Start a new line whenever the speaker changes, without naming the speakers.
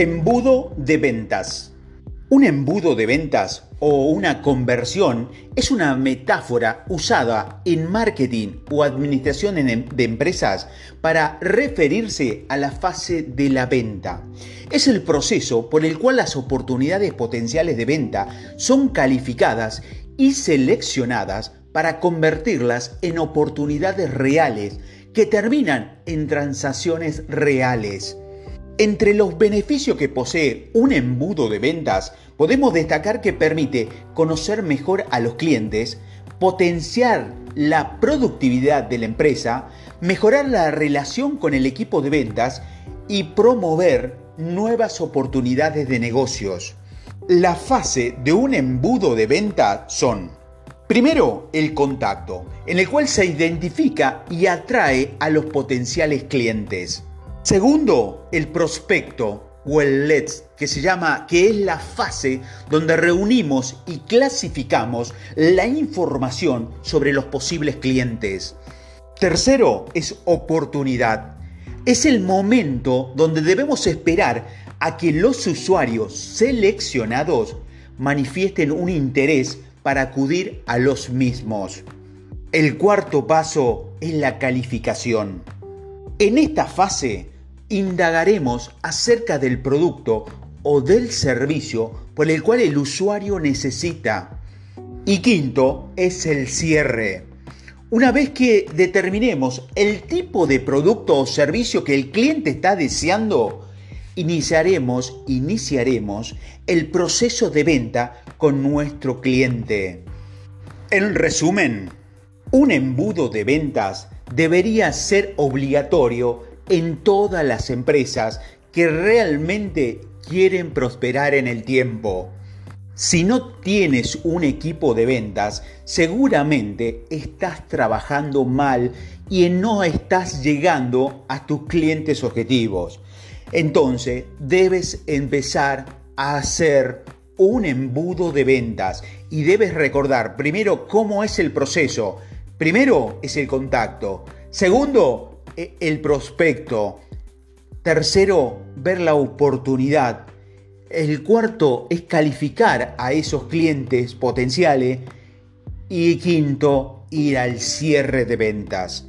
Embudo de ventas. Un embudo de ventas o una conversión es una metáfora usada en marketing o administración de empresas para referirse a la fase de la venta. Es el proceso por el cual las oportunidades potenciales de venta son calificadas y seleccionadas para convertirlas en oportunidades reales que terminan en transacciones reales. Entre los beneficios que posee un embudo de ventas, podemos destacar que permite conocer mejor a los clientes, potenciar la productividad de la empresa, mejorar la relación con el equipo de ventas y promover nuevas oportunidades de negocios. La fase de un embudo de venta son, primero, el contacto, en el cual se identifica y atrae a los potenciales clientes. Segundo, el prospecto o el LEDS, que se llama, que es la fase donde reunimos y clasificamos la información sobre los posibles clientes. Tercero es oportunidad. Es el momento donde debemos esperar a que los usuarios seleccionados manifiesten un interés para acudir a los mismos. El cuarto paso es la calificación. En esta fase indagaremos acerca del producto o del servicio por el cual el usuario necesita. Y quinto es el cierre. Una vez que determinemos el tipo de producto o servicio que el cliente está deseando, iniciaremos, iniciaremos el proceso de venta con nuestro cliente. En resumen, un embudo de ventas debería ser obligatorio en todas las empresas que realmente quieren prosperar en el tiempo. Si no tienes un equipo de ventas, seguramente estás trabajando mal y no estás llegando a tus clientes objetivos. Entonces debes empezar a hacer un embudo de ventas y debes recordar primero cómo es el proceso. Primero es el contacto. Segundo, el prospecto. Tercero, ver la oportunidad. El cuarto es calificar a esos clientes potenciales. Y quinto, ir al cierre de ventas.